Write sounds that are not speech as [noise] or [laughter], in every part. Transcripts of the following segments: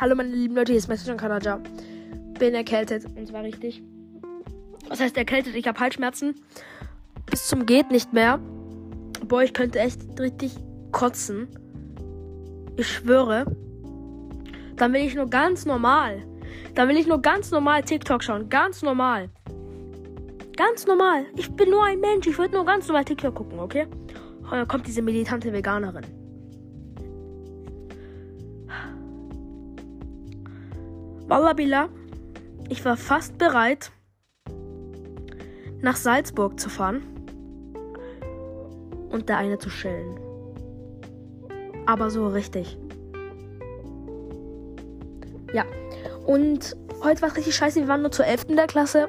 Hallo meine lieben Leute, hier ist Messenger Kanada. Bin erkältet und zwar richtig. Was heißt erkältet? Ich habe Halsschmerzen. Bis zum geht nicht mehr. Boah, ich könnte echt richtig kotzen. Ich schwöre. Dann will ich nur ganz normal. Dann will ich nur ganz normal TikTok schauen. Ganz normal. Ganz normal. Ich bin nur ein Mensch. Ich würde nur ganz normal TikTok gucken, okay? Und dann kommt diese militante Veganerin. Wallabila, ich war fast bereit, nach Salzburg zu fahren und der eine zu schellen. Aber so richtig. Ja. Und heute war es richtig scheiße. Wir waren nur zur 11. der Klasse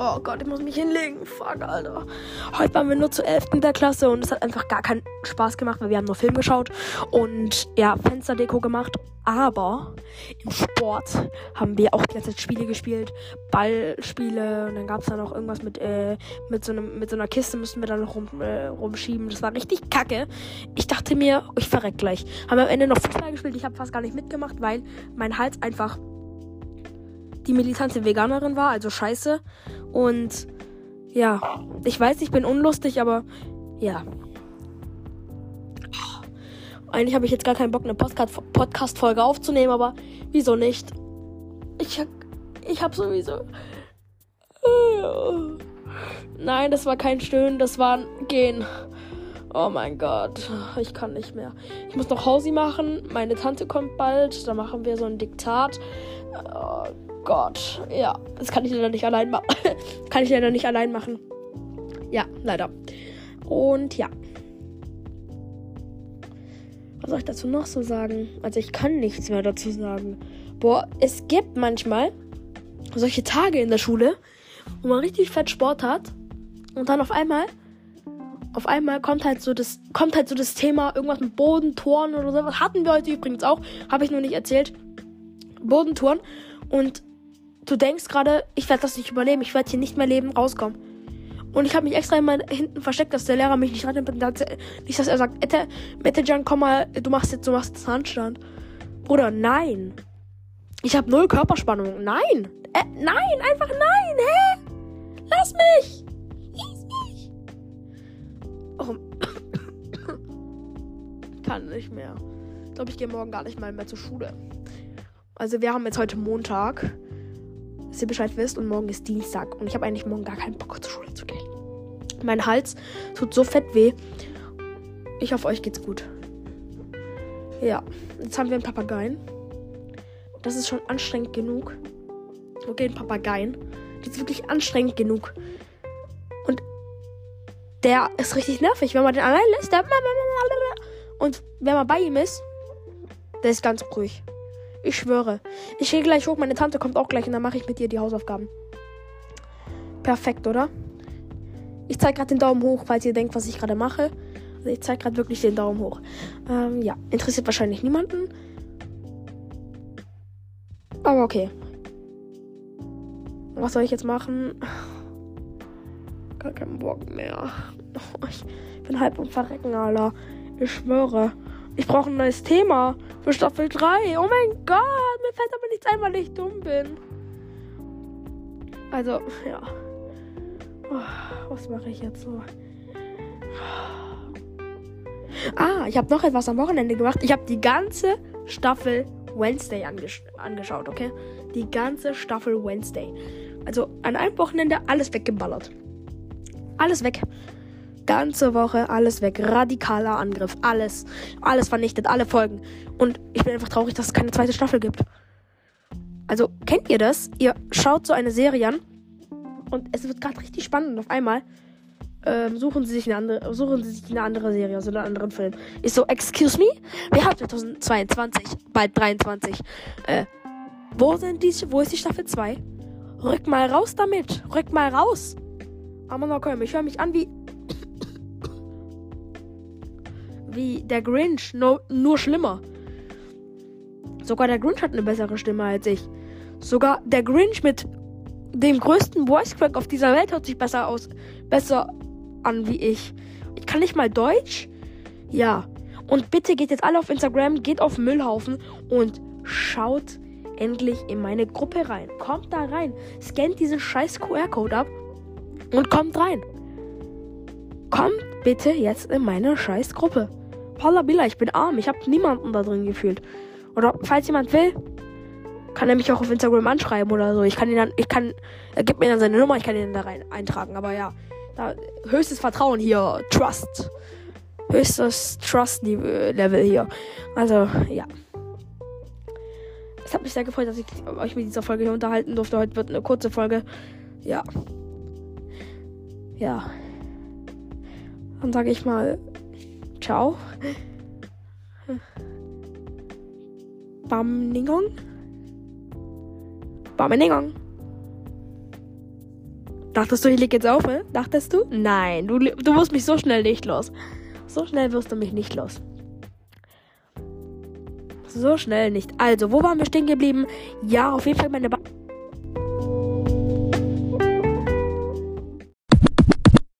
Oh Gott, ich muss mich hinlegen. Fuck, Alter. Heute waren wir nur zur 11. der Klasse und es hat einfach gar keinen Spaß gemacht, weil wir haben nur Film geschaut und ja, Fensterdeko gemacht. Aber im Sport haben wir auch die ganze Zeit Spiele gespielt, Ballspiele und dann gab es da noch irgendwas mit, äh, mit, so einem, mit so einer Kiste müssen wir dann noch rum, äh, rumschieben. Das war richtig kacke. Ich dachte mir, ich verreck gleich. Haben wir am Ende noch Fußball gespielt. Ich habe fast gar nicht mitgemacht, weil mein Hals einfach die militante Veganerin war, also scheiße. Und ja, ich weiß, ich bin unlustig, aber ja. Eigentlich habe ich jetzt gar keinen Bock, eine Podcast-Folge aufzunehmen, aber wieso nicht? Ich, ich habe sowieso. Nein, das war kein Stöhnen, das war ein Gehen. Oh mein Gott, ich kann nicht mehr. Ich muss noch Hausi machen. Meine Tante kommt bald. Da machen wir so ein Diktat. Gott. Ja, das kann ich leider nicht allein machen. [laughs] kann ich leider nicht allein machen. Ja, leider. Und ja. Was soll ich dazu noch so sagen? Also ich kann nichts mehr dazu sagen. Boah, es gibt manchmal solche Tage in der Schule, wo man richtig fett Sport hat und dann auf einmal auf einmal kommt halt so das kommt halt so das Thema irgendwas mit Bodentoren oder sowas hatten wir heute übrigens auch, habe ich nur nicht erzählt. Bodentouren und du denkst gerade, ich werde das nicht überleben, ich werde hier nicht mehr leben, rauskommen. Und ich habe mich extra immer hinten versteckt, dass der Lehrer mich nicht rannimmt. Nicht, dass er sagt, Ette, Mettejan, komm mal, du machst jetzt, du machst jetzt Handstand. Bruder, nein. Ich habe null Körperspannung. Nein. Äh, nein, einfach nein. Hä? Lass mich. Lass mich. Oh. [coughs] Kann nicht mehr. Ich glaube, ich gehe morgen gar nicht mal mehr zur Schule. Also wir haben jetzt heute Montag dass ihr Bescheid wisst. Und morgen ist Dienstag. Und ich habe eigentlich morgen gar keinen Bock zur Schule zu gehen. Mein Hals tut so fett weh. Ich hoffe, euch geht's gut. Ja, jetzt haben wir einen Papageien. Das ist schon anstrengend genug. Okay, ein Papageien. Das ist wirklich anstrengend genug. Und der ist richtig nervig, wenn man den allein lässt. Und wenn man bei ihm ist, der ist ganz ruhig. Ich schwöre. Ich gehe gleich hoch. Meine Tante kommt auch gleich und dann mache ich mit ihr die Hausaufgaben. Perfekt, oder? Ich zeige gerade den Daumen hoch, falls ihr denkt, was ich gerade mache. Also ich zeige gerade wirklich den Daumen hoch. Ähm, ja, interessiert wahrscheinlich niemanden. Aber okay. Was soll ich jetzt machen? Gar keinen Bock mehr. [laughs] Ich bin halb am Verrecken, Alter. Ich schwöre. Ich brauche ein neues Thema für Staffel 3. Oh mein Gott, mir fällt aber nichts ein, weil ich dumm bin. Also, ja. Oh, was mache ich jetzt so? Ah, ich habe noch etwas am Wochenende gemacht. Ich habe die ganze Staffel Wednesday angesch angeschaut, okay? Die ganze Staffel Wednesday. Also an einem Wochenende alles weggeballert. Alles weg ganze Woche alles weg. Radikaler Angriff. Alles. Alles vernichtet. Alle Folgen. Und ich bin einfach traurig, dass es keine zweite Staffel gibt. Also, kennt ihr das? Ihr schaut so eine Serie an und es wird gerade richtig spannend und auf einmal ähm, suchen sie sich eine andere, suchen sie sich eine andere Serie, also einen anderen Film. Ist so, excuse me? Wir haben 2022, bald 23. Äh, wo sind die, wo ist die Staffel 2? Rück mal raus damit. Rück mal raus. Aber okay, ich höre mich an wie wie der Grinch, no, nur schlimmer. Sogar der Grinch hat eine bessere Stimme als ich. Sogar der Grinch mit dem größten Voice Crack auf dieser Welt hört sich besser aus, besser an wie ich. Ich kann nicht mal Deutsch. Ja. Und bitte geht jetzt alle auf Instagram, geht auf Müllhaufen und schaut endlich in meine Gruppe rein. Kommt da rein. Scannt diesen scheiß QR-Code ab und kommt rein. Kommt bitte jetzt in meine scheiß Gruppe. Billa, ich bin arm. Ich habe niemanden da drin gefühlt. Oder falls jemand will, kann er mich auch auf Instagram anschreiben oder so. Ich kann ihn dann, ich kann, er gibt mir dann seine Nummer, ich kann ihn da rein eintragen. Aber ja, da, höchstes Vertrauen hier, Trust. Höchstes Trust-Level hier. Also, ja. Es hat mich sehr gefreut, dass ich euch mit dieser Folge hier unterhalten durfte. Heute wird eine kurze Folge. Ja. Ja. Dann sage ich mal Ciao. Bamningong. Bamningong. Dachtest du, ich leg jetzt auf, ne? Dachtest du? Nein, du, du wirst mich so schnell nicht los. So schnell wirst du mich nicht los. So schnell nicht. Also, wo waren wir stehen geblieben? Ja, auf jeden Fall meine ba